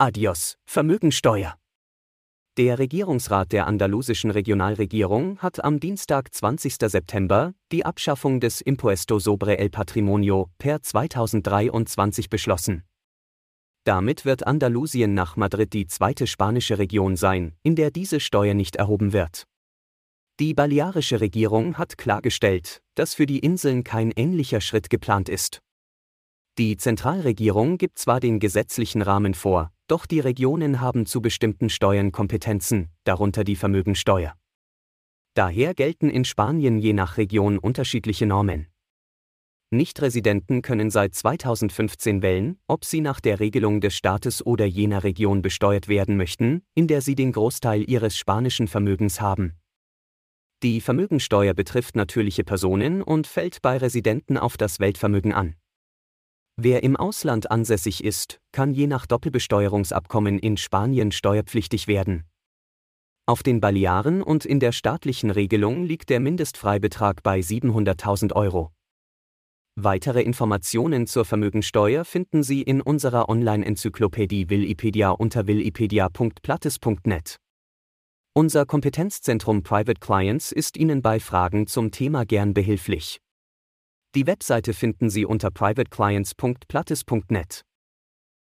Adios, Vermögensteuer. Der Regierungsrat der andalusischen Regionalregierung hat am Dienstag 20. September die Abschaffung des Impuesto sobre el Patrimonio per 2023 beschlossen. Damit wird Andalusien nach Madrid die zweite spanische Region sein, in der diese Steuer nicht erhoben wird. Die balearische Regierung hat klargestellt, dass für die Inseln kein ähnlicher Schritt geplant ist. Die Zentralregierung gibt zwar den gesetzlichen Rahmen vor, doch die Regionen haben zu bestimmten Steuern Kompetenzen, darunter die Vermögensteuer. Daher gelten in Spanien je nach Region unterschiedliche Normen. Nichtresidenten können seit 2015 wählen, ob sie nach der Regelung des Staates oder jener Region besteuert werden möchten, in der sie den Großteil ihres spanischen Vermögens haben. Die Vermögensteuer betrifft natürliche Personen und fällt bei Residenten auf das Weltvermögen an. Wer im Ausland ansässig ist, kann je nach Doppelbesteuerungsabkommen in Spanien steuerpflichtig werden. Auf den Balearen und in der staatlichen Regelung liegt der Mindestfreibetrag bei 700.000 Euro. Weitere Informationen zur Vermögensteuer finden Sie in unserer Online-Enzyklopädie Willipedia unter willipedia.plattes.net. Unser Kompetenzzentrum Private Clients ist Ihnen bei Fragen zum Thema gern behilflich. Die Webseite finden Sie unter privateclients.plattes.net.